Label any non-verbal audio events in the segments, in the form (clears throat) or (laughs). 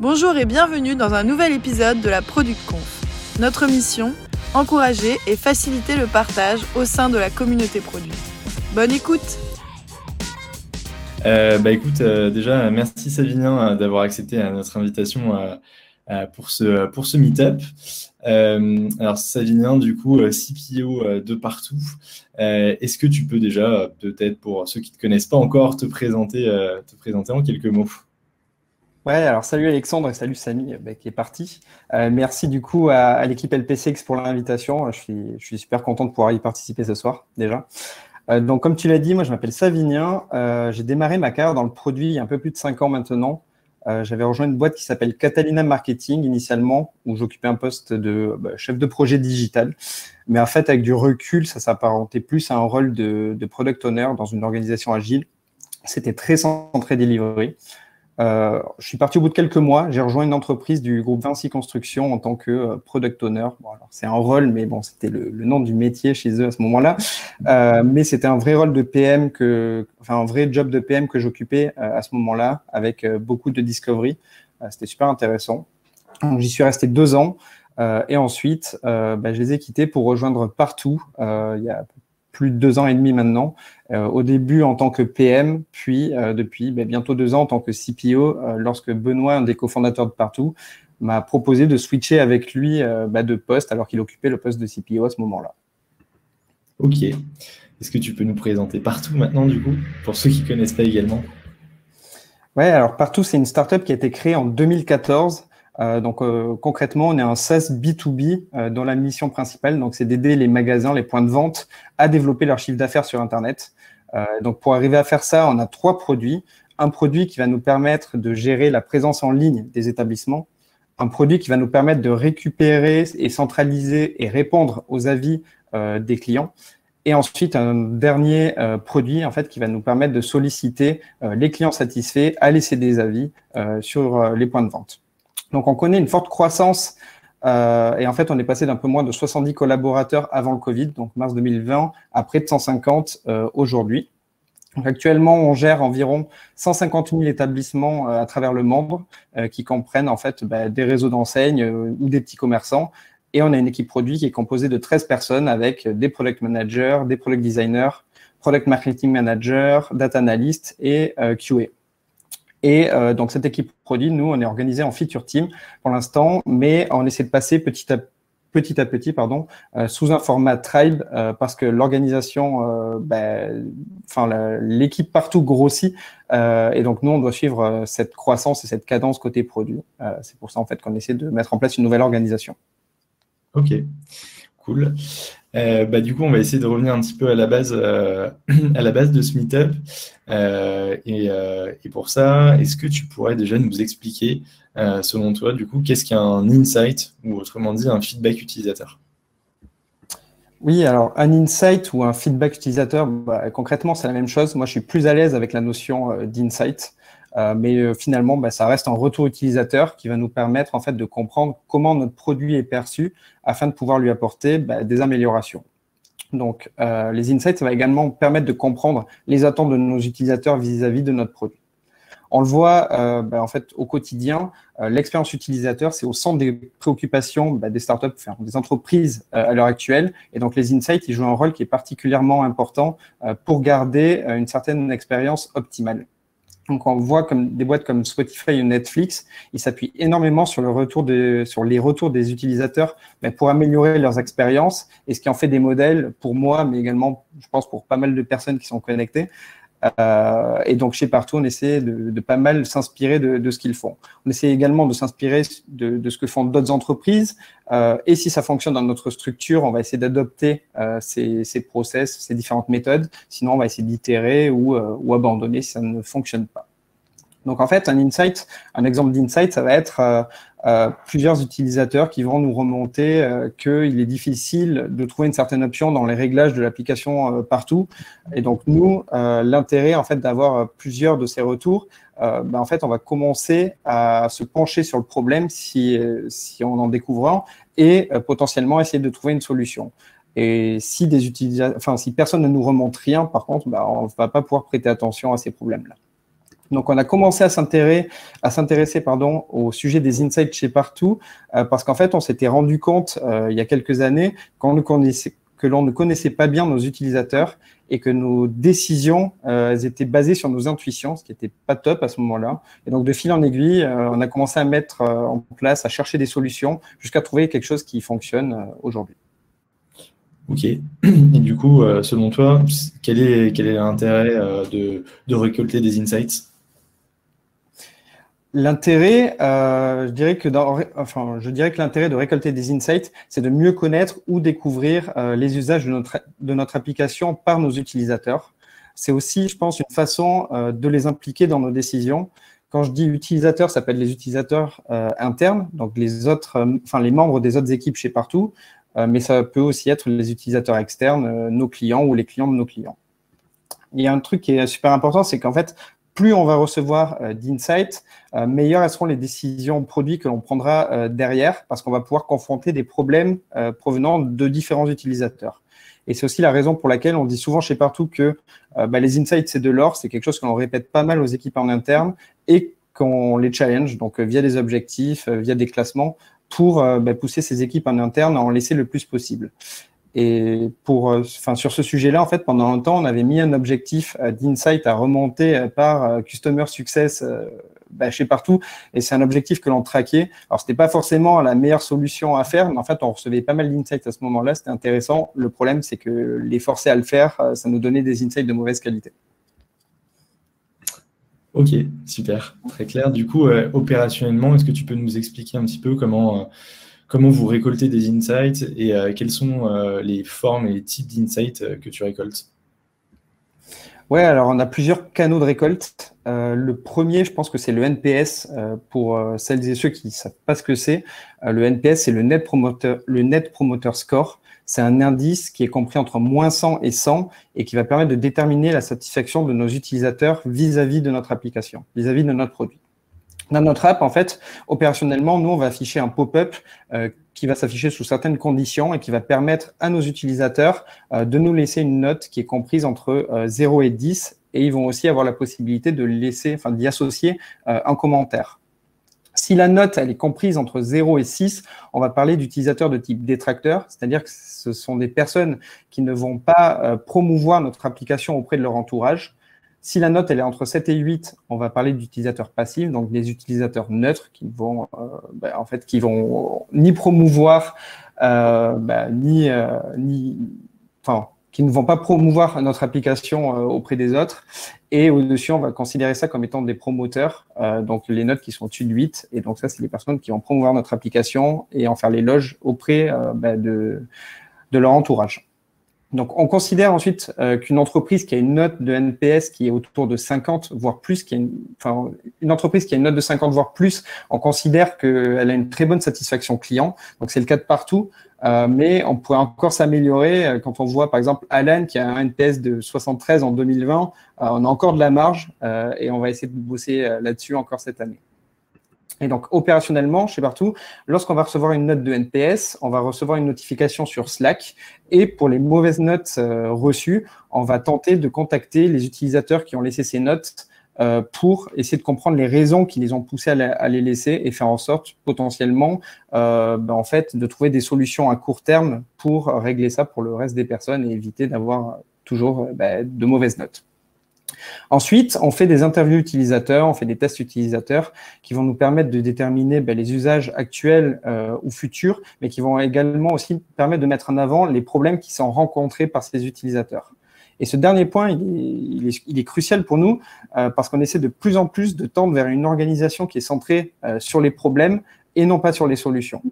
Bonjour et bienvenue dans un nouvel épisode de la Product Conf. Notre mission encourager et faciliter le partage au sein de la communauté produit. Bonne écoute euh, bah écoute, euh, déjà, merci Savinien euh, d'avoir accepté notre invitation pour ce, pour ce meet-up. alors Savinien, du coup, CPO de partout. Est-ce que tu peux déjà, peut-être pour ceux qui ne te connaissent pas encore, te présenter, te présenter en quelques mots? Alors salut Alexandre et salut Samy bah, qui est parti. Euh, merci du coup à, l'équipe LPCX pour l'invitation. Je suis, je suis super content de pouvoir y participer ce soir déjà. Euh, donc comme tu l'as dit, moi je m'appelle Savinien. Euh, j'ai démarré ma carrière dans le produit il y a un peu plus de 5 ans maintenant. J'avais rejoint une boîte qui s'appelle Catalina Marketing initialement, où j'occupais un poste de bah, chef de projet digital. Mais en fait, avec du recul, ça s'apparentait plus à un rôle de, product owner dans une organisation agile. C'était très centré delivery. Euh, je suis parti au bout de quelques mois. J'ai rejoint une entreprise du groupe Vinci Construction en tant que euh, product owner. c'est un rôle, mais bon, c'était le, nom du métier chez eux à ce moment-là. Euh, mais c'était un vrai rôle de PM enfin, un vrai job de PM que j'occupais à ce moment-là, avec beaucoup de discovery. c'était super intéressant. J'y suis resté deux ans. et ensuite, bah, je les ai quittés pour rejoindre partout. il y a plus de deux ans et demi maintenant. Euh, au début en tant que PM, puis euh, depuis ben, bientôt deux ans en tant que CPO, euh, lorsque Benoît, un des cofondateurs de Partout, m'a proposé de switcher avec lui ben, de poste alors qu'il occupait le poste de CPO à ce moment-là. Ok. Est-ce que tu peux nous présenter Partout maintenant, du coup, pour ceux qui ne connaissent pas également? Ouais, alors Partout, c'est une startup qui a été créée en 2014 euh, donc euh, concrètement, on est un SaaS B2B euh, dont la mission principale, donc c'est d'aider les magasins, les points de vente à développer leur chiffre d'affaires sur Internet. donc pour arriver à faire ça, on a trois produits. Un produit qui va nous permettre de gérer la présence en ligne des établissements, un produit qui va nous permettre de récupérer et centraliser et répondre aux avis des clients, et ensuite un dernier produit en fait qui va nous permettre de solliciter les clients satisfaits à laisser des avis sur les points de vente. Donc, on connaît une forte croissance. Euh, et en fait, on est passé d'un peu moins de 70 collaborateurs avant le Covid, donc mars 2020, à près de 150 euh, aujourd'hui. actuellement, on gère environ 150 000 établissements euh, à travers le monde qui comprennent en fait bah, des réseaux d'enseignes ou des petits commerçants. Et on a une équipe produit qui est composée de 13 personnes avec des product managers, des product designers, product marketing managers, data analysts et QA. Et euh, donc cette équipe produit, nous, on est organisé en feature team pour l'instant, mais on essaie de passer petit à petit pardon, euh, sous un format tribe euh, parce que l'organisation, ben, enfin l'équipe partout grossit et donc nous on doit suivre cette croissance et cette cadence côté produit. c'est pour ça en fait qu'on essaie de mettre en place une nouvelle organisation. Ok, cool. Euh, bah, du coup, on va essayer de revenir un petit peu à la base, euh, (clears throat) à la base de ce meetup. Euh, et, et, pour ça, est-ce que tu pourrais déjà nous expliquer, selon toi, du coup, qu'est-ce qu'un insight ou autrement dit un feedback utilisateur? Oui, alors un insight ou un feedback utilisateur, bah, concrètement, c'est la même chose. Moi, je suis plus à l'aise avec la notion d'insight. Euh, mais euh, finalement, bah, ça reste un retour utilisateur qui va nous permettre en fait de comprendre comment notre produit est perçu afin de pouvoir lui apporter bah, des améliorations. Donc, euh, les insights, ça va également permettre de comprendre les attentes de nos utilisateurs vis-à-vis de notre produit. On le voit bah, en fait au quotidien, l'expérience utilisateur, c'est au centre des préoccupations des startups, des entreprises à l'heure actuelle. Et donc les insights, jouent un rôle qui est particulièrement important pour garder une certaine expérience optimale. Donc, on voit comme des boîtes comme Spotify ou Netflix, ils s'appuient énormément sur, le retour sur les retours des utilisateurs mais pour améliorer leurs expériences et ce qui en fait des modèles pour moi, mais également, je pense, pour pas mal de personnes qui sont connectées. Euh, et donc, chez Partout, on essaie de, pas mal s'inspirer de, ce qu'ils font. On essaie également de s'inspirer de, ce que font d'autres entreprises. Euh, et si ça fonctionne dans notre structure, on va essayer d'adopter euh, ces, ces, process, ces différentes méthodes. Sinon, on va essayer d'itérer ou, ou abandonner si ça ne fonctionne pas. Donc en fait, un insight, un exemple d'insight, ça va être euh, euh, plusieurs utilisateurs qui vont nous remonter euh, qu'il est difficile de trouver une certaine option dans les réglages de l'application partout. Et donc nous, l'intérêt en fait d'avoir plusieurs de ces retours, ben, en fait, on va commencer à se pencher sur le problème si, on en découvre un et potentiellement essayer de trouver une solution. Et si des utilisateurs, enfin si personne ne nous remonte rien, par contre, ben, on va pas pouvoir prêter attention à ces problèmes-là. Donc, on a commencé à s'intéresser, au sujet des insights chez partout, euh, parce qu'en fait, on s'était rendu compte euh, il y a quelques années que l'on ne connaissait pas bien nos utilisateurs et que nos décisions euh, étaient basées sur nos intuitions, ce qui n'était pas top à ce moment-là. Et donc, de fil en aiguille, on a commencé à mettre en place, à chercher des solutions jusqu'à trouver quelque chose qui fonctionne aujourd'hui. Ok. Et du coup, selon toi, quel est quel est l'intérêt de, de récolter des insights? L'intérêt, euh, je dirais que dans, enfin, je dirais que l'intérêt de récolter des insights, c'est de mieux connaître ou découvrir euh, les usages de notre, de notre application par nos utilisateurs. C'est aussi, je pense, une façon euh, de les impliquer dans nos décisions. Quand je dis utilisateurs, ça peut être les utilisateurs internes, donc les autres, enfin les membres des autres équipes chez partout, mais ça peut aussi être les utilisateurs externes, nos clients ou les clients de nos clients. Il y a un truc qui est super important, c'est qu'en fait, plus on va recevoir euh, d'insights, euh, meilleures seront les décisions produits que l'on prendra euh, derrière, parce qu'on va pouvoir confronter des problèmes provenant de différents utilisateurs. Et c'est aussi la raison pour laquelle on dit souvent chez Partout que bah, les insights, c'est de l'or, c'est quelque chose qu'on répète pas mal aux équipes en interne et qu'on les challenge, donc via des objectifs, via des classements, pour bah, pousser ces équipes en interne à en laisser le plus possible. Et pour, euh, enfin, sur ce sujet-là, en fait, pendant longtemps, on avait mis un objectif euh, d'insight à remonter euh, par Customer Success bah, chez partout. Et c'est un objectif que l'on traquait. Alors, c'était pas forcément la meilleure solution à faire, mais en fait, on recevait pas mal d'insights à ce moment-là. C'était intéressant. Le problème, c'est que les forcer à le faire, ça nous donnait des insights de mauvaise qualité. Ok, super, très clair. Du coup, opérationnellement, est-ce que tu peux nous expliquer un petit peu comment comment vous récoltez des insights et euh, quelles sont euh, les formes et les types d'insights euh, que tu récoltes? Ouais, alors on a plusieurs canaux de récolte. le premier, je pense que c'est le NPS pour celles et ceux qui ne savent pas ce que c'est. le NPS, c'est le Net Promoter, Score. C'est un indice qui est compris entre moins 100 et 100 et qui va permettre de déterminer la satisfaction de nos utilisateurs vis-à-vis de notre application, vis à -vis de notre produit. Dans notre app, en fait, opérationnellement, nous, on va afficher un pop-up euh, qui va s'afficher sous certaines conditions et qui va permettre à nos utilisateurs euh, de nous laisser une note qui est comprise entre 0 euh, et 10 et ils vont aussi avoir la possibilité de laisser, enfin, d'y associer un commentaire. Si la note elle est comprise entre 0 et 6, on va parler d'utilisateurs de type détracteur, c'est-à-dire que ce sont des personnes qui ne vont pas promouvoir notre application auprès de leur entourage. Si la note elle est entre 7 et 8, on va parler d'utilisateurs passifs, donc des utilisateurs neutres qui vont euh, bah, en fait qui vont ni promouvoir euh, bah, ni euh, ni enfin qui ne vont pas promouvoir notre application auprès des autres. Et au-dessus, on va considérer ça comme étant des promoteurs, donc les notes qui sont au-dessus de 8. Et donc ça, c'est les personnes qui vont promouvoir notre application et en faire l'éloge auprès bah, de, de leur entourage. Donc, on considère ensuite euh, qu'une entreprise qui a une note de NPS qui est autour de 50, voire plus, qui a une, enfin, une entreprise qui a une note de 50, voire plus, on considère qu'elle a une très bonne satisfaction client. Donc, c'est le cas de partout. Euh, mais on pourrait encore s'améliorer euh, quand on voit, par exemple, Alan qui a un NPS de 73 en 2020. on a encore de la marge et on va essayer de bosser là-dessus encore cette année. Et donc, opérationnellement, chez Partout, lorsqu'on va recevoir une note de NPS, on va recevoir une notification sur Slack. Et pour les mauvaises notes euh, reçues, on va tenter de contacter les utilisateurs qui ont laissé ces notes euh, pour essayer de comprendre les raisons qui les ont poussés à, les laisser et faire en sorte potentiellement euh, ben, en fait, de trouver des solutions à court terme pour régler ça pour le reste des personnes et éviter d'avoir toujours ben, de mauvaises notes. Ensuite, on fait des interviews utilisateurs, on fait des tests utilisateurs qui vont nous permettre de déterminer ben, les usages actuels euh, ou futurs, mais qui vont également aussi permettre de mettre en avant les problèmes qui sont rencontrés par ces utilisateurs. Et ce dernier point, il est, crucial pour nous euh, parce qu'on essaie de plus en plus de tendre vers une organisation qui est centrée euh, sur les problèmes et non pas sur les solutions.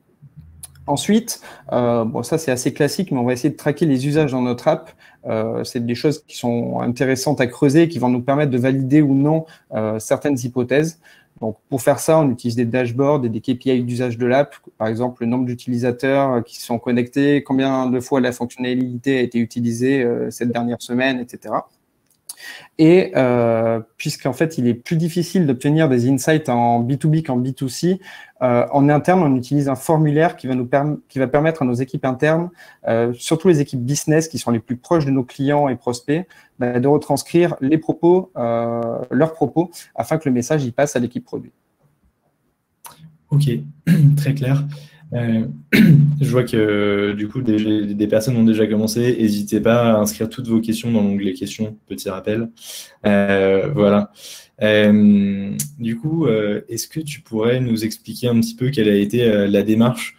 Ensuite, euh, bon, ça c'est assez classique, mais on va essayer de traquer les usages dans notre app. Euh, c'est des choses qui sont intéressantes à creuser, qui vont nous permettre de valider ou non euh, certaines hypothèses. Donc, pour faire ça, on utilise des dashboards et des KPI d'usage de l'app, par exemple le nombre d'utilisateurs qui sont connectés, combien de fois la fonctionnalité a été utilisée cette dernière semaine, etc. Et euh, puisqu'en fait, il est plus difficile d'obtenir des insights en B2B qu'en B2C, euh, en interne, on utilise un formulaire qui va, nous permettre à nos équipes internes, euh, surtout les équipes business qui sont les plus proches de nos clients et prospects, bah, de retranscrire les propos, leurs propos, afin que le message y passe à l'équipe produit. Ok, (clears throat) très clair. Euh, (clears throat) je vois que du coup des, personnes ont déjà commencé. N'hésitez pas à inscrire toutes vos questions dans l'onglet questions, petit rappel. Euh, voilà. Euh, du coup, est-ce que tu pourrais nous expliquer un petit peu quelle a été la démarche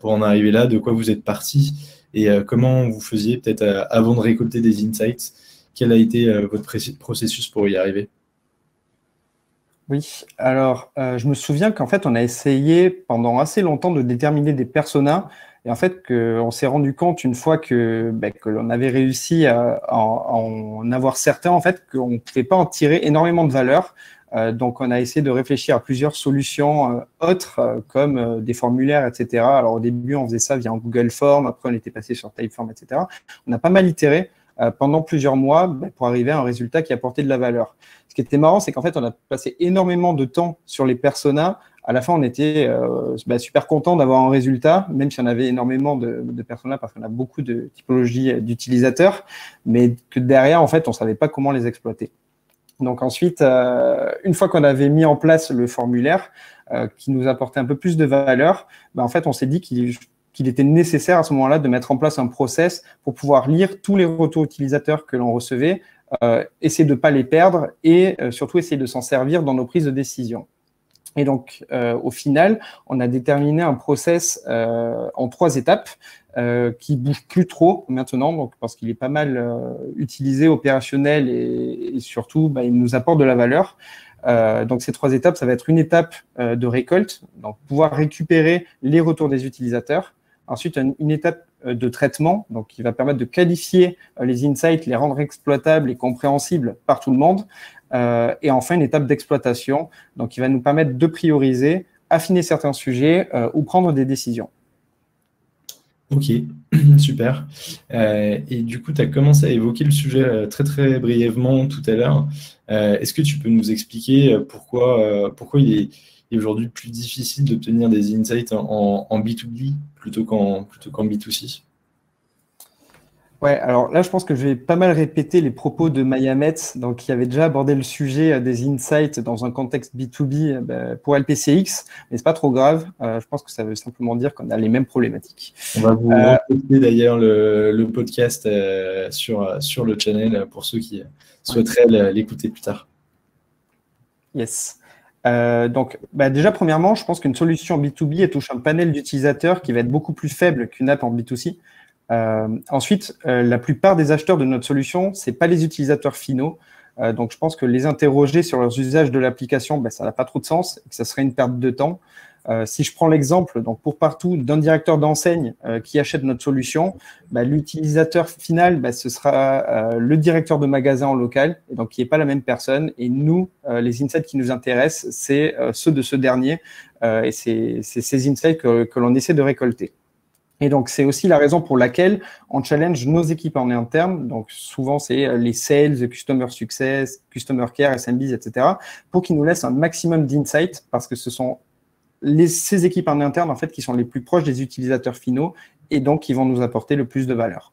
pour en arriver là, de quoi vous êtes parti? Et comment vous faisiez peut-être avant de récolter des insights? Quel a été votre processus pour y arriver? Oui, alors euh, je me souviens qu'en fait on a essayé pendant assez longtemps de déterminer des personas et en fait qu'on s'est rendu compte une fois que, ben, que l'on avait réussi à, en avoir certains en fait qu'on ne pouvait pas en tirer énormément de valeur. Euh, donc on a essayé de réfléchir à plusieurs solutions euh, autres comme des formulaires, etc. Alors au début on faisait ça via Google Form, après on était passé sur Typeform, etc. On a pas mal itéré euh, pendant plusieurs mois bah, pour arriver à un résultat qui apportait de la valeur. Ce qui était marrant, c'est qu'en fait, on a passé énormément de temps sur les personas. À la fin, on était euh, bah, super content d'avoir un résultat, même si on avait énormément de, personas parce qu'on a beaucoup de typologies d'utilisateurs, mais que derrière, en fait, on savait pas comment les exploiter. Donc ensuite, euh, une fois qu'on avait mis en place le formulaire qui nous apportait un peu plus de valeur, bah, en fait, on s'est dit qu'il qu'il était nécessaire à ce moment-là de mettre en place un process pour pouvoir lire tous les retours utilisateurs que l'on recevait, euh, essayer de ne pas les perdre et euh, surtout essayer de s'en servir dans nos prises de décision. Et donc, euh, au final, on a déterminé un process en trois étapes qui bouge plus trop maintenant, donc parce qu'il est pas mal utilisé, opérationnel et, surtout, bah, il nous apporte de la valeur. donc ces trois étapes, ça va être une étape de récolte, donc pouvoir récupérer les retours des utilisateurs. Ensuite, une étape euh, de traitement, donc qui va permettre de qualifier euh, les insights, les rendre exploitables et compréhensibles par tout le monde. Euh, et enfin, une étape d'exploitation, donc qui va nous permettre de prioriser, affiner certains sujets ou prendre des décisions. Ok, (clears throat) super. et du coup, tu as commencé à évoquer le sujet très très brièvement tout à l'heure. Est-ce que tu peux nous expliquer pourquoi, pourquoi il est est aujourd'hui plus difficile d'obtenir des insights en, B2B plutôt qu'en B2C Ouais, alors là, je pense que je vais pas mal répéter les propos de Maya Metz, donc, qui avait déjà abordé le sujet euh, des insights dans un contexte B2B euh, bah, pour LPCX, mais c'est pas trop grave. Euh, je pense que ça veut simplement dire qu'on a les mêmes problématiques. On va vous euh, d'ailleurs le, podcast sur, sur le channel pour ceux qui souhaiteraient l'écouter plus tard. Yes. Euh, donc, bah, déjà, premièrement, je pense qu'une solution B2B, elle touche un panel d'utilisateurs qui va être beaucoup plus faible qu'une app en B2C. Euh, ensuite, euh, la plupart des acheteurs de notre solution, c'est pas les utilisateurs finaux. donc, je pense que les interroger sur leurs usages de l'application, bah, ça n'a pas trop de sens et que ça serait une perte de temps. Euh, si je prends l'exemple, donc pour partout, d'un directeur d'enseigne euh, qui achète notre solution, bah, l'utilisateur final, bah, ce sera euh, le directeur de magasin en local, donc qui n'est pas la même personne. Et nous, les insights qui nous intéressent, c'est ceux de ce dernier, et c'est ces insights que, que l'on essaie de récolter. Et donc, c'est aussi la raison pour laquelle on challenge nos équipes en interne. Donc, souvent, c'est les sales, customer success, customer care, SMBs, etc., pour qu'ils nous laissent un maximum d'insights parce que ce sont ces équipes en interne, en fait, qui sont les plus proches des utilisateurs finaux et donc qui vont nous apporter le plus de valeur.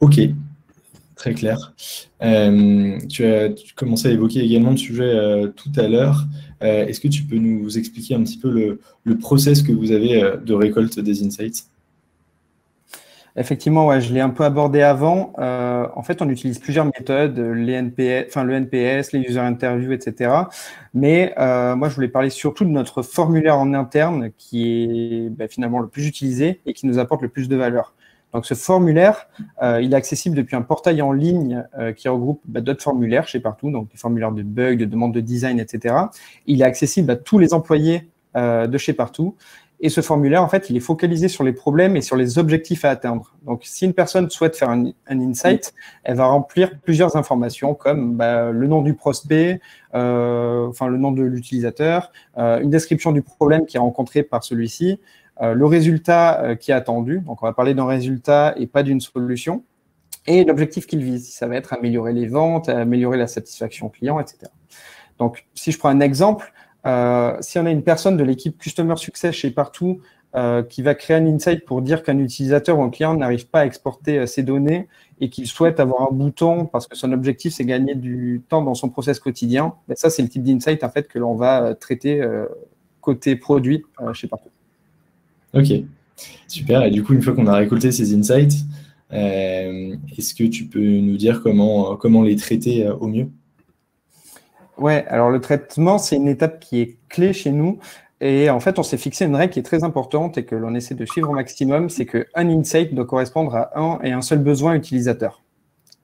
Ok, très clair. Euh, tu as commencé à évoquer également le sujet euh, tout à l'heure. Euh, est-ce que tu peux nous expliquer un petit peu le, le process que vous avez de récolte des insights? Effectivement, je l'ai un peu abordé avant. Euh, en fait, on utilise plusieurs méthodes, enfin le NPS, les user interviews, etc. Mais euh, moi, je voulais parler surtout de notre formulaire en interne, qui est bah, finalement le plus utilisé et qui nous apporte le plus de valeur. Donc, ce formulaire, euh, il est accessible depuis un portail en ligne euh, qui regroupe bah, d'autres formulaires chez partout, donc des formulaires de bugs, de demandes de design, etc. Il est accessible à tous les employés euh, de chez partout. Et ce formulaire, en fait, il est focalisé sur les problèmes et sur les objectifs à atteindre. Donc, si une personne souhaite faire un, insight, elle va remplir plusieurs informations comme bah, le nom du prospect, euh, enfin le nom de l'utilisateur, euh, une description du problème qui est rencontré par celui-ci, euh, le résultat qui est attendu. Donc, on va parler d'un résultat et pas d'une solution. et l'objectif qu'il vise. Ça va être améliorer les ventes, améliorer la satisfaction client, etc. Donc, si je prends un exemple, euh, si on a une personne de l'équipe Customer Success chez Partout euh, qui va créer un insight pour dire qu'un utilisateur ou un client n'arrive pas à exporter euh, ses données et qu'il souhaite avoir un bouton parce que son objectif c'est gagner du temps dans son process quotidien, ben ça c'est le type d'insight en fait que l'on va traiter côté produit chez Partout. Ok, super. Et du coup, une fois qu'on a récolté ces insights, est-ce que tu peux nous dire comment, comment les traiter au mieux? Ouais, alors le traitement, c'est une étape qui est clé chez nous. Et en fait, on s'est fixé une règle qui est très importante et que l'on essaie de suivre au maximum, c'est qu'un insight doit correspondre à un et un seul besoin utilisateur.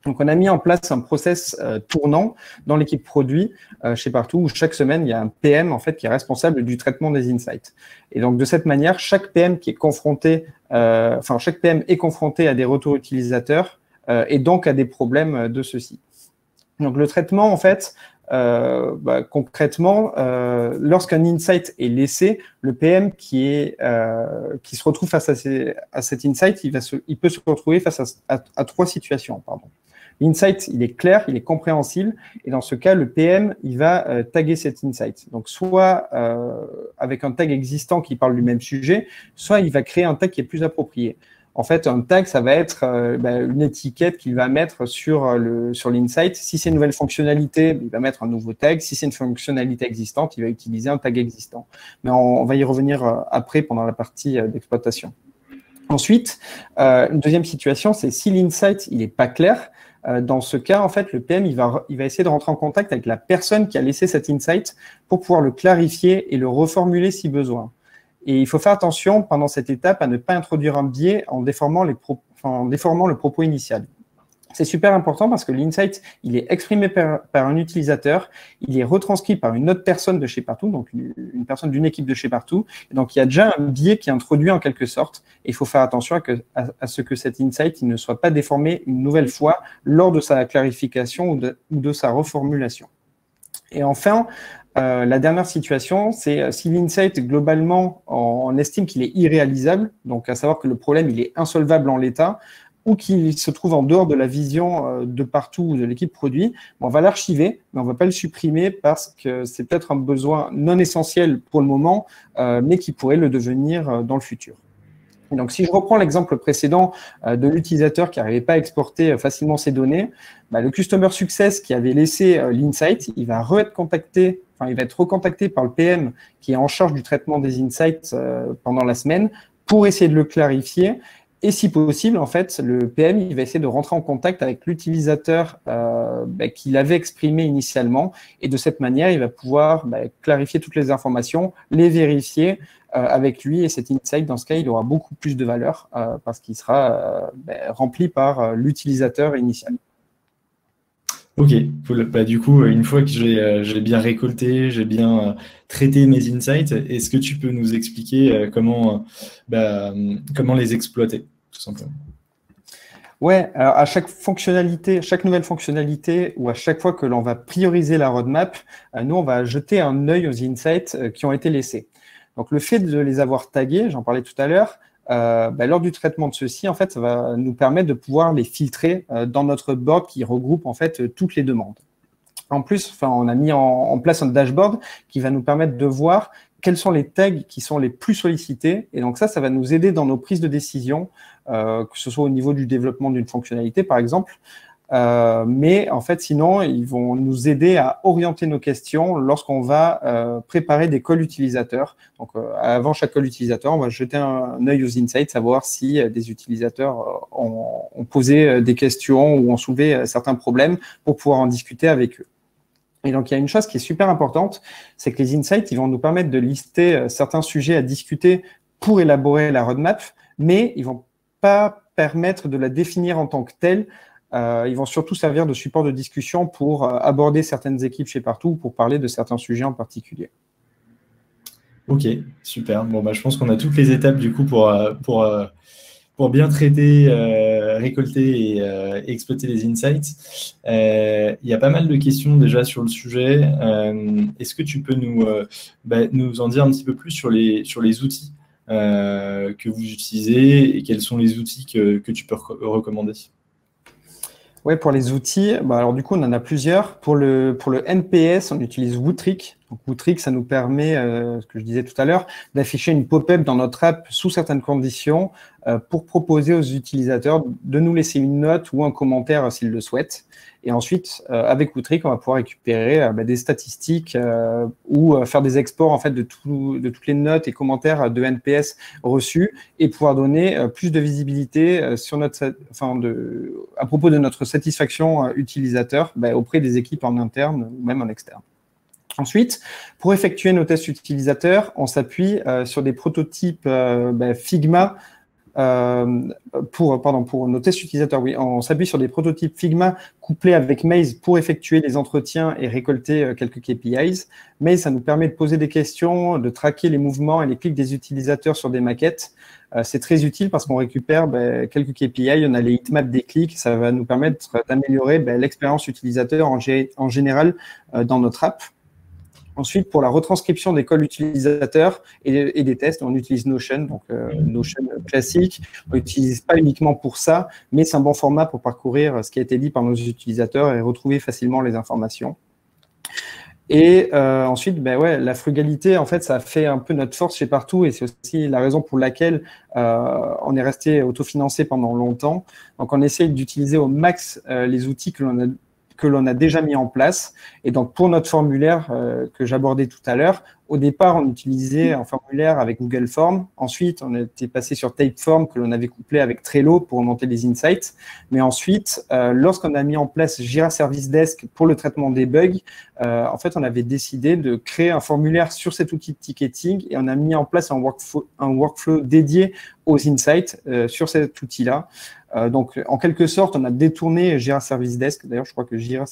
Donc, on a mis en place un process euh, tournant dans l'équipe produit euh, chez Partout où chaque semaine, il y a un PM en fait qui est responsable du traitement des insights. Et donc, de cette manière, chaque PM qui est confronté, euh, enfin, chaque PM est confronté à des retours utilisateurs et donc à des problèmes de ceux-ci. Donc, le traitement, en fait, euh, bah, concrètement, euh, lorsqu'un insight est laissé, le PM euh, qui se retrouve face à, cet insight, il, peut se retrouver face à, trois situations. L'insight, il est clair, il est compréhensible, et dans ce cas, le PM, il va taguer cet insight. Donc, soit avec un tag existant qui parle du même sujet, soit il va créer un tag qui est plus approprié. En fait, un tag, ça va être euh, bah, une étiquette qu'il va mettre sur euh, le sur l'insight. Si c'est une nouvelle fonctionnalité, il va mettre un nouveau tag. Si c'est une fonctionnalité existante, il va utiliser un tag existant. Mais on, va y revenir euh, après pendant la partie d'exploitation. Ensuite, une deuxième situation, c'est si l'insight il est pas clair. Dans ce cas, en fait, le PM il va, il va essayer de rentrer en contact avec la personne qui a laissé cet insight pour pouvoir le clarifier et le reformuler si besoin. Et il faut faire attention pendant cette étape à ne pas introduire un biais en déformant, le propos initial. C'est super important parce que l'insight, il est exprimé par, un utilisateur, il est retranscrit par une autre personne de chez Partout, donc une, personne d'une équipe de chez Partout. Et donc, il y a déjà un biais qui est introduit en quelque sorte. Et il faut faire attention à, ce que cet insight ne soit pas déformé une nouvelle fois lors de sa clarification ou de sa reformulation. Et enfin, euh, la dernière situation, c'est euh, si l'insight, globalement, on, estime qu'il est irréalisable, donc à savoir que le problème, il est insolvable en l'état, ou qu'il se trouve en dehors de la vision euh, de partout de l'équipe produit, on va l'archiver, mais on ne va pas le supprimer parce que c'est peut-être un besoin non essentiel pour le moment, mais qui pourrait le devenir dans le futur. Donc, si je reprends l'exemple précédent de l'utilisateur qui n'arrivait pas à exporter facilement ses données, bah, le Customer Success qui avait laissé l'insight, il va re-être contacté il va être recontacté par le PM qui est en charge du traitement des insights euh, pendant la semaine pour essayer de le clarifier. Et si possible, en fait, le PM va essayer de rentrer en contact avec l'utilisateur euh, bah, qu'il avait exprimé initialement. Et de cette manière, il va pouvoir bah, clarifier toutes les informations, les vérifier euh, avec lui. Et cet insight, dans ce cas, il aura beaucoup plus de valeur parce qu'il sera bah, rempli par l'utilisateur initial. Ok, Bah, du coup, une fois que j'ai euh, bien récolté, j'ai bien euh, traité mes insights, est-ce que tu peux nous expliquer euh, comment, bah, comment les exploiter, tout simplement? Ouais, alors à chaque fonctionnalité, chaque nouvelle fonctionnalité ou à chaque fois que l'on va prioriser la roadmap, nous, on va jeter un œil aux insights qui ont été laissés. Donc, le fait de les avoir tagués, j'en parlais tout à l'heure, euh, bah, lors du traitement de ceci, en fait, ça va nous permettre de pouvoir les filtrer euh, dans notre board qui regroupe en fait toutes les demandes. En plus, on a mis en, place un dashboard qui va nous permettre de voir quels sont les tags qui sont les plus sollicités. Et donc ça, ça va nous aider dans nos prises de décision, euh, que ce soit au niveau du développement d'une fonctionnalité, par exemple, euh, mais en fait, sinon, ils vont nous aider à orienter nos questions lorsqu'on va euh, préparer des calls utilisateurs. Donc, euh, avant chaque call utilisateur, on va jeter un, œil aux insights, savoir si des utilisateurs ont, ont, posé des questions ou ont soulevé certains problèmes pour pouvoir en discuter avec eux. Et donc, il y a une chose qui est super importante, c'est que les insights, ils vont nous permettre de lister certains sujets à discuter pour élaborer la roadmap, mais ils vont pas permettre de la définir en tant que telle euh, ils vont surtout servir de support de discussion pour euh, aborder certaines équipes chez Partout, pour parler de certains sujets en particulier. Ok, super. Bon, bah, je pense qu'on a toutes les étapes du coup pour, euh, pour, pour bien traiter, récolter et, exploiter les insights. Il y a pas mal de questions déjà sur le sujet. Est-ce que tu peux nous, bah, nous en dire un petit peu plus sur les, sur les outils que vous utilisez et quels sont les outils que, que tu peux recommander? Oui, pour les outils, bah alors du coup, on en a plusieurs. Pour le, pour le NPS, on utilise Wootrick. Donc, ça nous permet, euh, ce que je disais tout à l'heure, d'afficher une pop-up dans notre app sous certaines conditions euh, pour proposer aux utilisateurs de nous laisser une note ou un commentaire s'ils le souhaitent. Et ensuite, euh, avec Wootrick, on va pouvoir récupérer euh, bah, des statistiques euh, ou faire des exports en fait de, tout, de toutes les notes et commentaires de NPS reçus et pouvoir donner plus de visibilité sur notre, enfin de, à propos de notre satisfaction utilisateur bah, auprès des équipes en interne ou même en externe. Ensuite, pour effectuer nos tests utilisateurs, on s'appuie sur des prototypes bah, Figma euh, pour, pardon, pour nos tests utilisateurs, oui, on s'appuie sur des prototypes Figma couplés avec Maze pour effectuer les entretiens et récolter euh, quelques KPIs. Maze, ça nous permet de poser des questions, de traquer les mouvements et les clics des utilisateurs sur des maquettes. Euh, c'est très utile parce qu'on récupère ben, quelques KPI, on a les heatmaps des clics, ça va nous permettre d'améliorer ben, l'expérience utilisateur en général dans notre app. Ensuite, pour la retranscription des calls utilisateurs et, des tests, on utilise Notion, donc euh, Notion classique. On n'utilise pas uniquement pour ça, mais c'est un bon format pour parcourir ce qui a été dit par nos utilisateurs et retrouver facilement les informations. Et euh, ensuite, ben ouais, la frugalité, en fait, ça fait un peu notre force chez Partout et c'est aussi la raison pour laquelle euh, on est resté autofinancé pendant longtemps. Donc, on essaye d'utiliser au max les outils que l'on a que l'on a déjà mis en place. Et donc, pour notre formulaire euh, que j'abordais tout à l'heure, au départ, on utilisait un formulaire avec Google Form. Ensuite, on était passé sur Typeform que l'on avait couplé avec Trello pour remonter les insights. Mais ensuite, euh, lorsqu'on a mis en place Jira Service Desk pour le traitement des bugs, euh, en fait, on avait décidé de créer un formulaire sur cet outil de ticketing et on a mis en place un workflow, un workflow dédié aux insights sur cet outil-là. Donc, en quelque sorte, on a détourné Jira Service Desk. D'ailleurs, je crois que Jira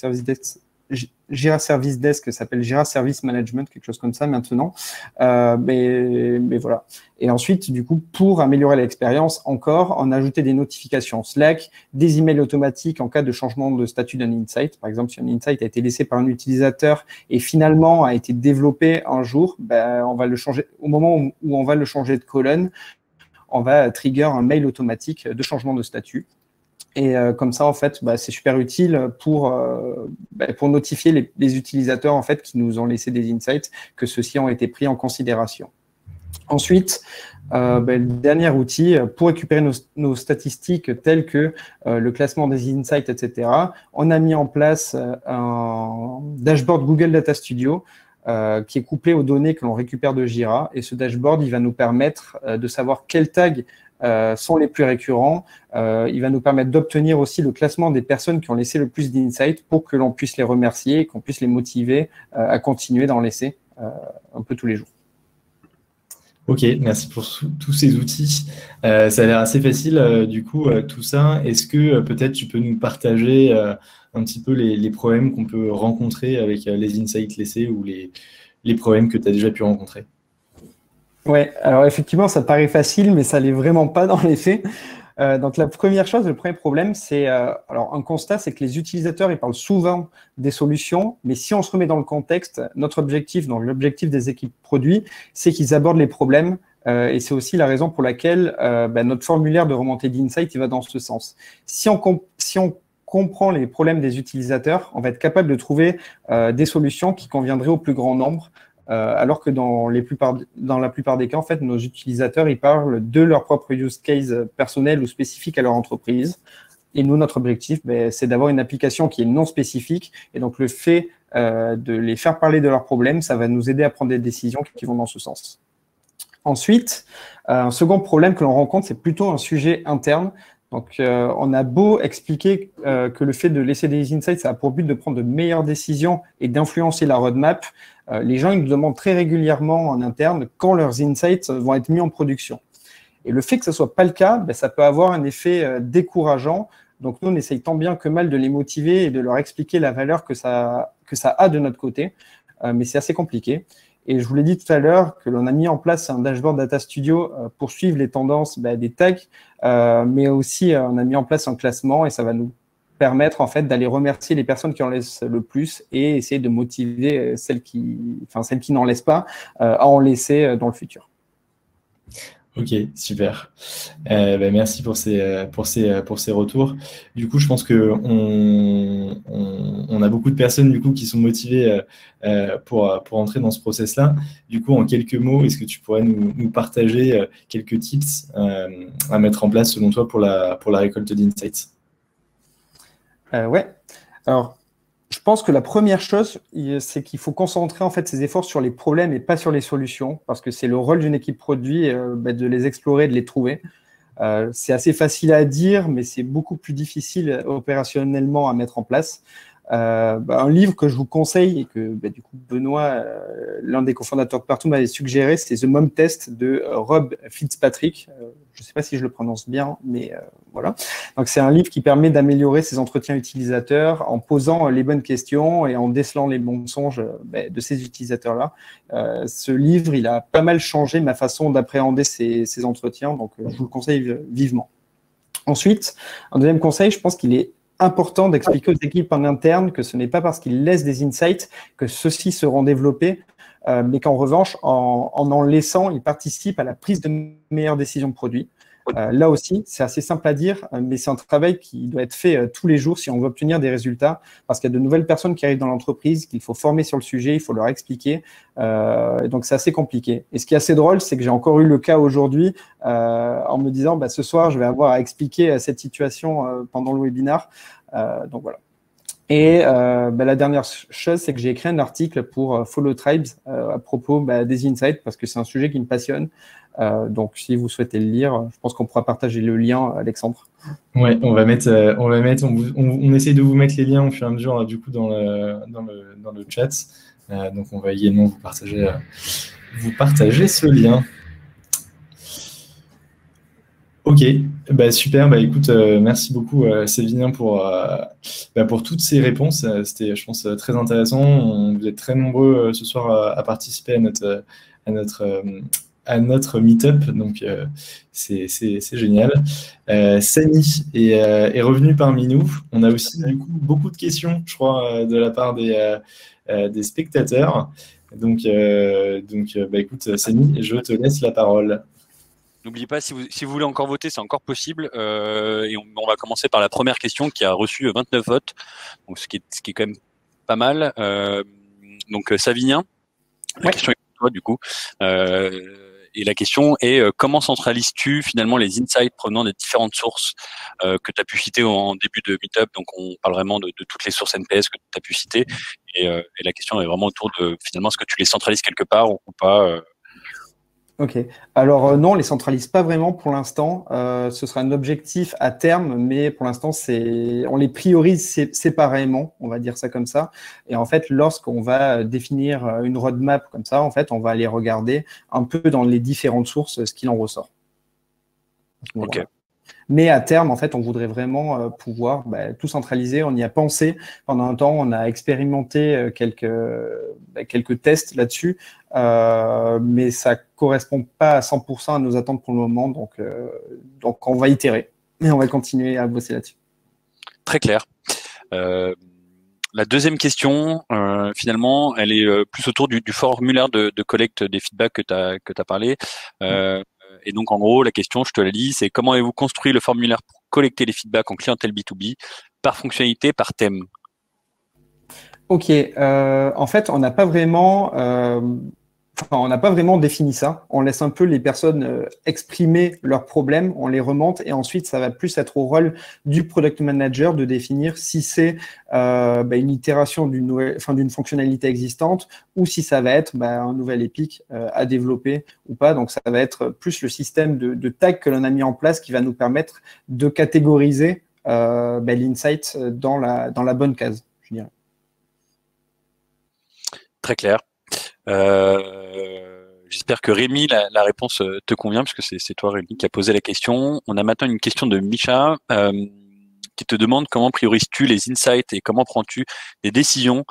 Service Desk s'appelle Jira Service Management, quelque chose comme ça maintenant. Euh, mais, mais, voilà. Et ensuite, du coup, pour améliorer l'expérience, encore, on a ajouté des notifications Slack, des emails automatiques en cas de changement de statut d'un insight. Par exemple, si un insight a été laissé par un utilisateur et finalement a été développé un jour, ben, on va le changer au moment où on va le changer de colonne. On va trigger un mail automatique de changement de statut. Et euh, comme ça, en fait, bah, c'est super utile pour, euh, bah, notifier les, utilisateurs en fait, qui nous ont laissé des insights que ceux-ci ont été pris en considération. Ensuite, euh, bah, le dernier outil, pour récupérer nos, statistiques telles que le classement des insights, etc., on a mis en place un dashboard Google Data Studio qui est couplé aux données que l'on récupère de Jira. Et ce dashboard, il va nous permettre de savoir quel tag euh, sont les plus récurrents. Euh, il va nous permettre d'obtenir aussi le classement des personnes qui ont laissé le plus d'insights pour que l'on puisse les remercier et qu'on puisse les motiver euh, à continuer d'en laisser un peu tous les jours. Ok, merci pour tous ces outils. ça a l'air assez facile, du coup, tout ça. Est-ce que peut-être tu peux nous partager un petit peu les, problèmes qu'on peut rencontrer avec les insights laissés ou les, les problèmes que tu as déjà pu rencontrer? Ouais, alors effectivement, ça paraît facile, mais ça l'est vraiment pas dans les faits. Euh, donc la première chose, le premier problème, c'est euh, alors un constat, c'est que les utilisateurs ils parlent souvent des solutions, mais si on se remet dans le contexte, notre objectif, donc l'objectif des équipes produits, c'est qu'ils abordent les problèmes. Euh, et c'est aussi la raison pour laquelle ben, notre formulaire de remontée d'insight il va dans ce sens. Si on, si on comprend les problèmes des utilisateurs, on va être capable de trouver des solutions qui conviendraient au plus grand nombre. Euh, alors que dans, la plupart des cas, en fait, nos utilisateurs, ils parlent de leur propre use case personnel ou spécifique à leur entreprise. Et nous, notre objectif, ben, c'est d'avoir une application qui est non spécifique. Et donc, le fait euh, de les faire parler de leurs problèmes, ça va nous aider à prendre des décisions qui vont dans ce sens. Ensuite, euh, un second problème que l'on rencontre, c'est plutôt un sujet interne. Donc, euh, on a beau expliquer euh, que le fait de laisser des insights, ça a pour but de prendre de meilleures décisions et d'influencer la roadmap. Euh, les gens ils nous demandent très régulièrement en interne quand leurs insights vont être mis en production. Et le fait que ce soit pas le cas, ben, ça peut avoir un effet décourageant. Donc, nous, on essaye tant bien que mal de les motiver et de leur expliquer la valeur que ça, que ça a de notre côté. mais c'est assez compliqué. Et je vous l'ai dit tout à l'heure que l'on a mis en place un dashboard Data Studio euh, pour suivre les tendances bah, des tags, euh, mais aussi euh, on a mis en place un classement et ça va nous permettre en fait d'aller remercier les personnes qui en laissent le plus et essayer de motiver celles qui, enfin celles qui n'en laissent pas à en laisser dans le futur. Ok, super. Euh, bah, merci pour ces, euh, euh, pour ces retours. Du coup, je pense qu'on on, on, a beaucoup de personnes qui sont motivées pour, entrer dans ce process-là. Du coup, en quelques mots, est-ce que tu pourrais nous, partager quelques tips à mettre en place selon toi pour la, pour la récolte d'insights? Ouais. Alors, je pense que la première chose, c'est qu'il faut concentrer en fait ses efforts sur les problèmes et pas sur les solutions, parce que c'est le rôle d'une équipe produit euh, bah, de les explorer, de les trouver. Euh, c'est assez facile à dire, mais c'est beaucoup plus difficile opérationnellement à mettre en place. Euh, bah, un livre que je vous conseille et que bah, du coup Benoît, euh, l'un des cofondateurs de Partout, m'avait suggéré, c'est The Mom Test de euh, Rob Fitzpatrick. je ne sais pas si je le prononce bien, mais voilà. Donc c'est un livre qui permet d'améliorer ses entretiens utilisateurs en posant les bonnes questions et en décelant les mensonges bah, de ces utilisateurs-là. ce livre, il a pas mal changé ma façon d'appréhender ces, ces entretiens, donc je vous le conseille vivement. Ensuite, un deuxième conseil, je pense qu'il est important d'expliquer aux équipes en interne que ce n'est pas parce qu'ils laissent des insights que ceux-ci seront développés, euh, mais qu'en revanche, en, en, laissant, ils participent à la prise de meilleures décisions de produits. Euh, là aussi, c'est assez simple à dire, euh, mais c'est un travail qui doit être fait euh, tous les jours si on veut obtenir des résultats, parce qu'il y a de nouvelles personnes qui arrivent dans l'entreprise, qu'il faut former sur le sujet, il faut leur expliquer. donc c'est assez compliqué. Et ce qui est assez drôle, c'est que j'ai encore eu le cas aujourd'hui en me disant, bah, ce soir, je vais avoir à expliquer cette situation pendant le webinar. donc voilà. Et bah, la dernière chose, c'est que j'ai écrit un article pour Follow Tribes à propos bah, des insights, parce que c'est un sujet qui me passionne. Euh, donc, si vous souhaitez le lire, je pense qu'on pourra partager le lien, Alexandre. Ouais, on va mettre, euh, on va mettre, on, essaie de vous mettre les liens au fur et à mesure du coup dans le, dans le, dans le chat. Euh, donc, on va également vous partager, vous partager ce lien. Ok, bah, super. Bah, écoute, merci beaucoup, Sévinien, pour, bah, pour toutes ces réponses. C'était, je pense, très intéressant. Vous êtes très nombreux ce soir à, participer à notre, à notre à notre meet-up, donc euh, c'est génial. Euh, Sani est, euh, est, revenu parmi nous. On a aussi du coup, beaucoup de questions, je crois, de la part des, des spectateurs. Donc, donc écoute, Sani, je te laisse la parole. N'oubliez pas, si vous, si vous, voulez encore voter, c'est encore possible. et on, va commencer par la première question qui a reçu 29 votes, donc ce qui est, ce qui est quand même pas mal. donc, Savinien, la question est pour toi, du coup. Euh, et la question est euh, comment centralises-tu finalement les insights provenant des différentes sources euh, que tu as pu citer en début de Meetup? Donc on parle vraiment de, toutes les sources NPS que tu as pu citer. Euh, et, la question est vraiment autour de finalement est-ce que tu les centralises quelque part ou pas Ok. Alors euh, non, on les centralise pas vraiment pour l'instant. Euh, ce sera un objectif à terme, mais pour l'instant, c'est on les priorise séparément, on va dire ça comme ça. Et en fait, lorsqu'on va définir une roadmap comme ça, en fait, on va aller regarder un peu dans les différentes sources ce qu'il en ressort. Ok. Mais à terme, en fait, on voudrait vraiment euh, pouvoir bah, tout centraliser. On y a pensé pendant un temps. On a expérimenté euh, quelques, bah, quelques tests là-dessus, euh, mais ça correspond pas à 100% à nos attentes pour le moment. Donc, donc on va itérer, mais on va continuer à bosser là-dessus. Très clair. La deuxième question, finalement, elle est plus autour du, formulaire de, collecte des feedbacks que tu as, que as parlé. Et donc, en gros, la question, je te la lis, c'est comment avez-vous construit le formulaire pour collecter les feedbacks en clientèle B2B par fonctionnalité, par thème? Ok. Euh, en fait, on n'a pas vraiment euh, on n'a pas vraiment défini ça. On laisse un peu les personnes euh, exprimer leurs problèmes, on les remonte et ensuite ça va plus être au rôle du product manager de définir si c'est euh, bah, une itération d'une fonctionnalité existante ou si ça va être bah, un nouvel épique euh, à développer ou pas. Donc ça va être plus le système de, de tag que l'on a mis en place qui va nous permettre de catégoriser bah, l'insight dans la, dans la bonne case, je dirais. Très clair. Euh, j'espère que Rémi, la, réponse euh, te convient, puisque c'est toi, Rémi, qui a posé la question. On a maintenant une question de Micha euh, qui te demande comment priorises-tu les insights et comment prends-tu des décisions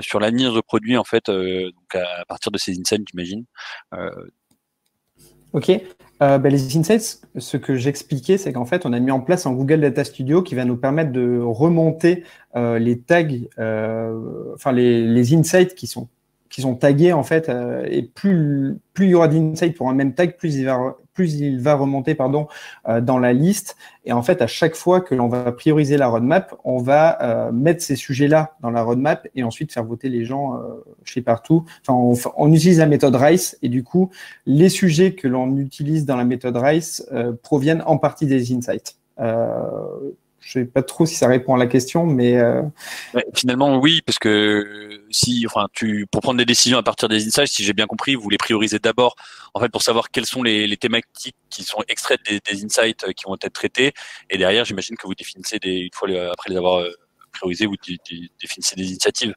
sur l'avenir de produit, en fait, à, partir de ces insights, j'imagine. Ok. Ben, les insights, ce que j'expliquais, c'est qu'en fait, on a mis en place un Google Data Studio qui va nous permettre de remonter les tags, enfin les, les, insights qui sont qui sont tagués en fait, euh, et plus, plus il y aura d'insights pour un même tag, plus il va, plus il va remonter pardon, dans la liste. Et en fait, à chaque fois que l'on va prioriser la roadmap, on va mettre ces sujets-là dans la roadmap et ensuite faire voter les gens chez partout. Enfin, on, utilise la méthode RICE et du coup, les sujets que l'on utilise dans la méthode RICE proviennent en partie des insights. Je sais pas trop si ça répond à la question, mais euh, finalement oui, parce que si, enfin, tu pour prendre des décisions à partir des insights, si j'ai bien compris, vous les priorisez d'abord, en fait, pour savoir quelles sont les, thématiques qui sont extraites des, insights euh, qui vont être traités, et derrière, j'imagine que vous définissez des, une fois après les avoir euh, priorisés, vous définissez des initiatives.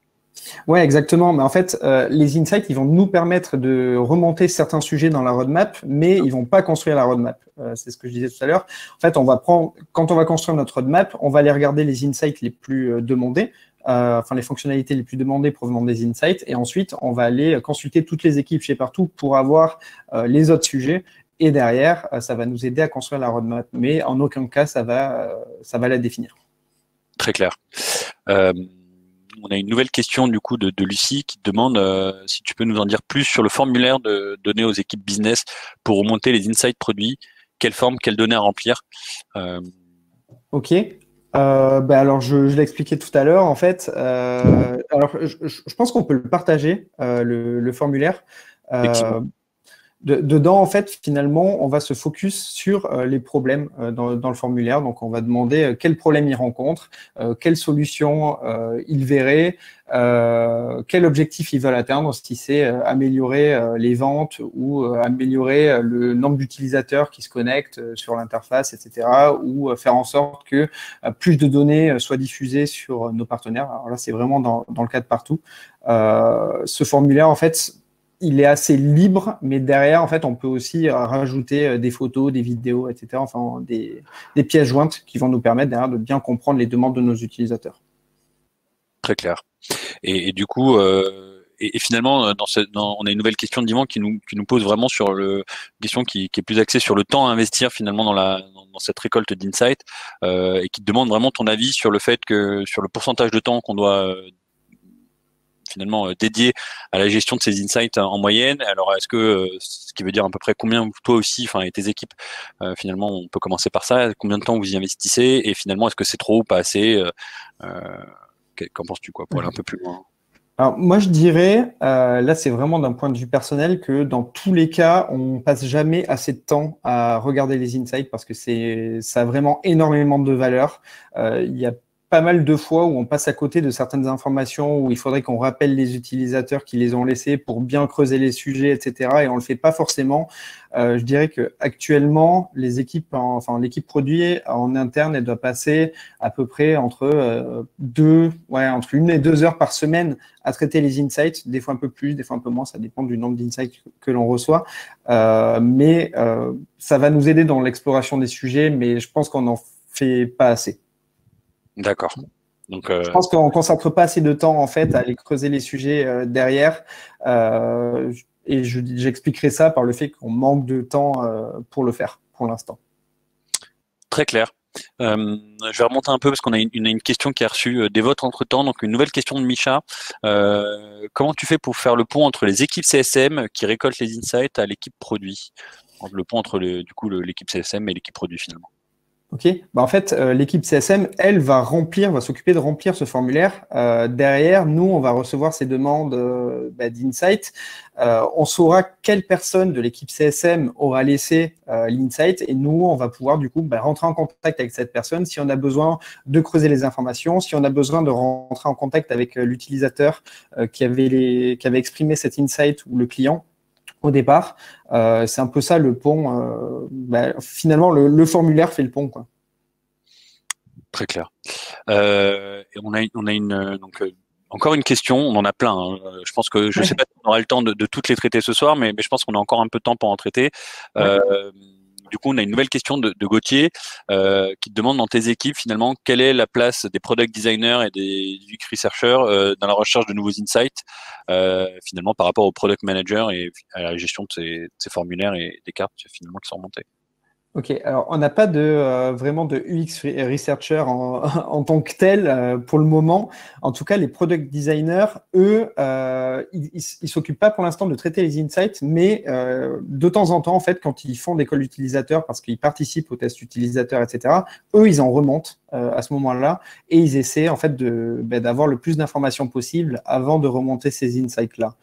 Ouais, exactement. Mais en fait, euh, les insights, ils vont nous permettre de remonter certains sujets dans la roadmap, mais ils vont pas construire la roadmap. Euh, c'est ce que je disais tout à l'heure. En fait, on va prendre, quand on va construire notre roadmap, on va aller regarder les insights les plus euh, demandés, enfin les fonctionnalités les plus demandées provenant des insights, et ensuite on va aller consulter toutes les équipes chez partout pour avoir les autres sujets. Et derrière, ça va nous aider à construire la roadmap, mais en aucun cas ça va, ça va la définir. Très clair on a une nouvelle question du coup de, Lucie qui demande euh, si tu peux nous en dire plus sur le formulaire de, donné aux équipes business pour remonter les insights produits. Quelle forme, quelles données à remplir euh, Ok. Euh, bah, alors, je, l'ai expliqué tout à l'heure. En fait, alors je, pense qu'on peut le partager le, le, formulaire dedans, en fait, finalement, on va se focus sur euh, les problèmes euh, dans, le formulaire. Donc, on va demander euh, quels problèmes il rencontre, quelles solutions il verrait, quel objectif ils veulent atteindre, si c'est améliorer les ventes ou améliorer le nombre d'utilisateurs qui se connectent sur l'interface, etc., ou faire en sorte que plus de données soient diffusées sur nos partenaires. Alors là, c'est vraiment dans, dans, le cas de partout. ce formulaire, en fait, il est assez libre, mais derrière, en fait, on peut aussi euh, rajouter euh, des photos, des vidéos, etc. Enfin, des, pièces jointes qui vont nous permettre derrière de bien comprendre les demandes de nos utilisateurs. Très clair. Et, du coup, euh, et, finalement, on a une nouvelle question d'Ivan qui nous, qui nous pose vraiment sur le question qui, est plus axée sur le temps à investir finalement dans cette récolte d'insight et qui demande vraiment ton avis sur le fait que sur le pourcentage de temps qu'on doit finalement euh, dédié à la gestion de ces insights en moyenne. Alors, est-ce que euh, ce qui veut dire à peu près combien toi aussi, enfin, et tes équipes, euh, finalement, on peut commencer par ça. Combien de temps vous y investissez et finalement, est-ce que c'est trop ou pas assez Qu'en penses-tu quoi pour aller un peu plus loin? Alors moi je dirais, là c'est vraiment d'un point de vue personnel que dans tous les cas on passe jamais assez de temps à regarder les insights parce que c'est ça a vraiment énormément de valeur. Il y a pas mal de fois où on passe à côté de certaines informations, où il faudrait qu'on rappelle les utilisateurs qui les ont laissés pour bien creuser les sujets, etc. Et on le fait pas forcément. Euh, je dirais que actuellement, les équipes, enfin l'équipe produit en interne, elle doit passer à peu près entre euh, deux, ouais, entre une et deux heures par semaine à traiter les insights, des fois un peu plus, des fois un peu moins, ça dépend du nombre d'insights que l'on reçoit. Euh, mais ça va nous aider dans l'exploration des sujets, mais je pense qu'on n'en fait pas assez. D'accord. Donc, euh, Je pense qu'on ne consacre pas assez de temps en fait à aller creuser les sujets euh, derrière. Euh, et j'expliquerai ça par le fait qu'on manque de temps pour le faire pour l'instant. Très clair. je vais remonter un peu parce qu'on a une, question qui a reçu des votes entre temps. Donc, une nouvelle question de Micha. comment tu fais pour faire le pont entre les équipes CSM qui récoltent les insights à l'équipe produit? Le pont entre du coup l'équipe CSM et l'équipe produit finalement Ok. Bah en fait, euh, l'équipe CSM, elle va remplir, va s'occuper de remplir ce formulaire. Euh, derrière, nous, on va recevoir ces demandes euh, bah, d'insight. Euh, on saura quelle personne de l'équipe CSM aura laissé l'insight et nous, on va pouvoir du coup bah, rentrer en contact avec cette personne si on a besoin de creuser les informations, si on a besoin de rentrer en contact avec l'utilisateur qui avait qui avait exprimé cet insight ou le client au départ. Euh, c'est un peu ça le pont. Euh, bah, finalement, le, formulaire fait le pont. Quoi. Très clair. Euh, et on a, on a une donc encore une question. On en a plein. Hein. Je pense que je ne sais pas si on aura le temps de, toutes les traiter ce soir, mais, mais, je pense qu'on a encore un peu de temps pour en traiter. Du coup, on a une nouvelle question de, Gauthier euh, qui te demande dans tes équipes finalement quelle est la place des product designers et des UX researchers euh, dans la recherche de nouveaux insights euh, finalement par rapport au product manager et à la gestion de ces, formulaires et des cartes finalement qui sont remontées? Ok, alors on n'a pas de euh, vraiment de UX researcher en, (laughs) en tant que tel euh, pour le moment. En tout cas, les product designers, eux, euh, ils, ils s'occupent pas pour l'instant de traiter les insights, mais de temps en temps, en fait, quand ils font des calls utilisateurs parce qu'ils participent aux tests utilisateurs, etc., eux, ils en remontent à ce moment-là et ils essaient en fait ben, d'avoir le plus d'informations possible avant de remonter ces insights-là.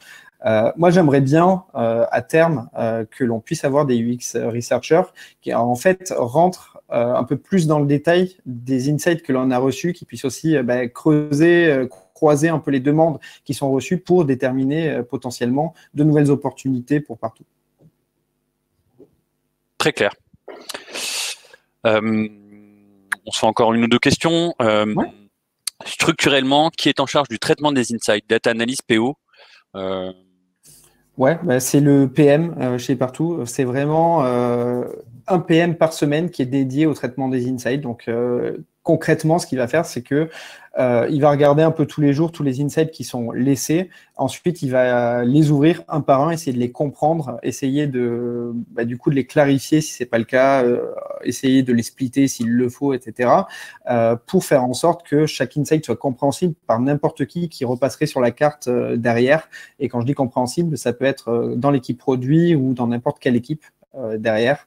Euh, moi, j'aimerais bien euh, à terme euh, que l'on puisse avoir des UX researchers qui en fait rentrent un peu plus dans le détail des insights que l'on a reçus, qui puissent aussi bah, creuser, croiser un peu les demandes qui sont reçues pour déterminer potentiellement de nouvelles opportunités pour partout. Très clair. on se fait encore une ou deux questions. Structurellement, qui est en charge du traitement des insights, data analyst, PO Ouais, bah, c'est le PM euh, chez Partout. C'est vraiment euh, un PM par semaine qui est dédié au traitement des insights. Donc, euh, concrètement, ce qu'il va faire, c'est que euh, il va regarder un peu tous les jours tous les insights qui sont laissés. Ensuite, il va les ouvrir un par un, essayer de les comprendre, essayer de, bah, les clarifier si c'est pas le cas, euh, essayer de les splitter s'il le faut, etc. Euh, pour faire en sorte que chaque insight soit compréhensible par n'importe qui qui repasserait sur la carte euh, derrière. Et quand je dis compréhensible, ça peut être euh, dans l'équipe produit ou dans n'importe quelle équipe derrière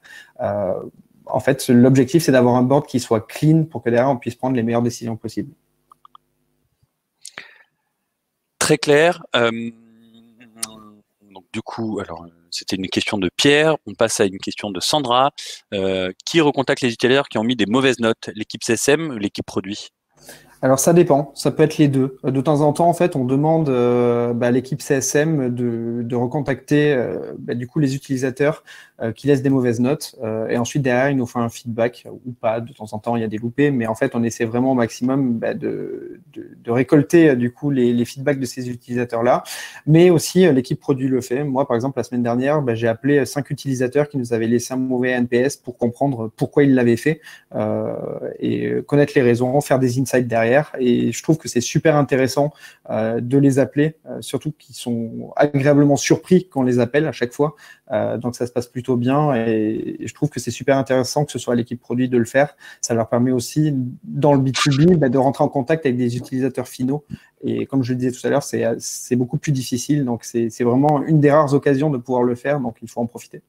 en fait, l'objectif, c'est d'avoir un board qui soit clean pour que derrière, on puisse prendre les meilleures décisions possibles. Très clair. Euh, du coup, c'était une question de Pierre. On passe à une question de Sandra. Euh, qui recontacte les utilisateurs qui ont mis des mauvaises notes? L'équipe CSM ou l'équipe produit? Alors ça dépend, ça peut être les deux. De temps en temps, en fait, on demande euh, bah, à l'équipe CSM de, recontacter euh, bah, du coup les utilisateurs euh, qui laissent des mauvaises notes, et ensuite derrière, ils nous font un feedback ou pas. De temps en temps, il y a des loupés, mais en fait, on essaie vraiment au maximum bah, de, récolter du coup les feedbacks de ces utilisateurs-là. Mais aussi, l'équipe produit le fait. Moi, par exemple, la semaine dernière, j'ai appelé cinq utilisateurs qui nous avaient laissé un mauvais NPS pour comprendre pourquoi ils l'avaient fait et connaître les raisons, faire des insights derrière et je trouve que c'est super intéressant euh, de les appeler, euh, surtout qu'ils sont agréablement surpris quand on les appelle à chaque fois. Euh, donc ça se passe plutôt bien et, je trouve que c'est super intéressant que ce soit l'équipe produit de le faire. Ça leur permet aussi, dans le B2B, bah, de rentrer en contact avec des utilisateurs finaux. Et comme je le disais tout à l'heure, c'est beaucoup plus difficile. Donc c'est vraiment une des rares occasions de pouvoir le faire. Donc il faut en profiter.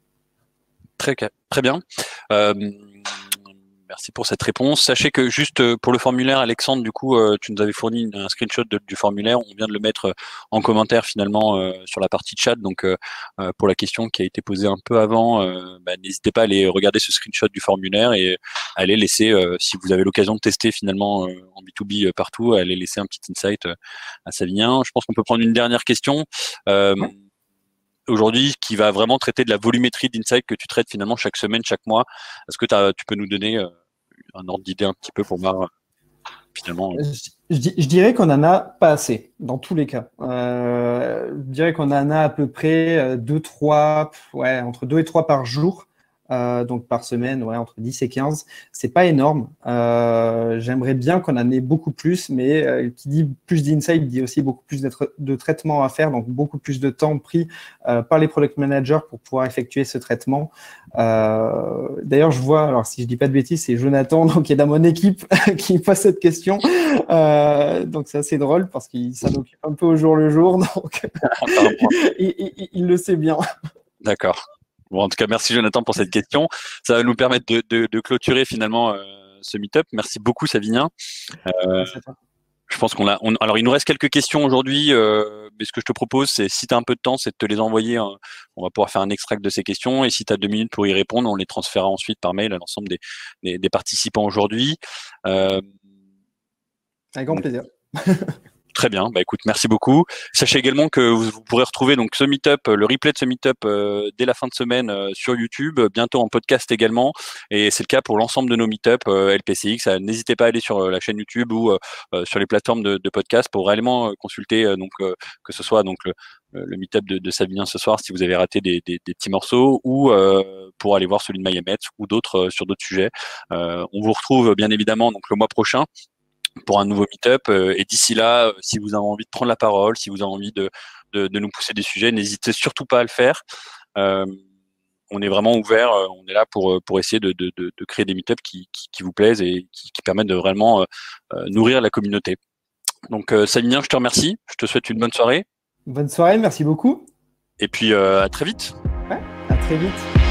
Très bien. Merci pour cette réponse. Sachez que juste euh, pour le formulaire, Alexandre, du coup, euh, tu nous avais fourni un screenshot du formulaire. On vient de le mettre euh, en commentaire finalement sur la partie chat. Donc, pour la question qui a été posée un peu avant, bah, n'hésitez pas à aller regarder ce screenshot du formulaire et à aller laisser, si vous avez l'occasion de tester finalement en B2B partout, à aller laisser un petit insight à Savinien. Je pense qu'on peut prendre une dernière question. aujourd'hui qui va vraiment traiter de la volumétrie d'insight que tu traites finalement chaque semaine, chaque mois. Est-ce que tu peux nous donner un ordre d'idée un petit peu pour moi finalement je, dirais qu'on en a pas assez dans tous les cas. Euh, je dirais qu'on en a à peu près 2, euh, 3, ouais, entre 2 et 3 par jour. Euh, donc par semaine, ouais, entre 10 et 15. C'est pas énorme. Euh, J'aimerais bien qu'on en ait beaucoup plus, mais euh, qui dit plus d'insight dit aussi beaucoup plus de traitements à faire, donc beaucoup plus de temps pris par les product managers pour pouvoir effectuer ce traitement. D'ailleurs, je vois, alors si je dis pas de bêtises, c'est Jonathan, (laughs) donc qui est dans mon équipe, (laughs) qui pose cette question. donc c'est assez drôle parce qu'il s'en occupe un peu au jour le jour, (laughs) donc il, il, il le sait bien. D'accord en tout cas, merci Jonathan pour cette question. Ça va nous permettre de, clôturer finalement euh, ce meet-up. Merci beaucoup, Savinien. Euh, je pense qu'on a. alors, il nous reste quelques questions aujourd'hui, euh, mais ce que je te propose, c'est si tu as un peu de temps, c'est de te les envoyer. Hein. On va pouvoir faire un extract de ces questions. Et si tu as deux minutes pour y répondre, on les transférera ensuite par mail à l'ensemble des, participants aujourd'hui. Avec grand plaisir. (laughs) Très bien, bah écoute, merci beaucoup. Sachez également que vous, pourrez retrouver donc ce meetup, euh, le replay de ce meetup euh, dès la fin de semaine euh, sur YouTube, bientôt en podcast également, et c'est le cas pour l'ensemble de nos meetups LPCX. N'hésitez pas à aller sur la chaîne YouTube ou sur les plateformes de, podcast pour réellement consulter donc que ce soit donc le, le meetup de, de ce soir si vous avez raté des, des, des petits morceaux ou pour aller voir celui de Mayamet ou d'autres sur d'autres sujets. on vous retrouve bien évidemment donc le mois prochain pour un nouveau meet-up. Euh, et d'ici là, euh, si vous avez envie de prendre la parole, si vous avez envie de, de, de nous pousser des sujets, n'hésitez surtout pas à le faire. Euh, on est vraiment ouvert. on est là pour pour essayer de, de, de, créer des meet-ups qui, qui, vous plaisent et qui, qui permettent de vraiment nourrir la communauté. Donc Savinien, je te remercie. Je te souhaite une bonne soirée. Bonne soirée, merci beaucoup. Et puis à très vite. Ouais, à très vite.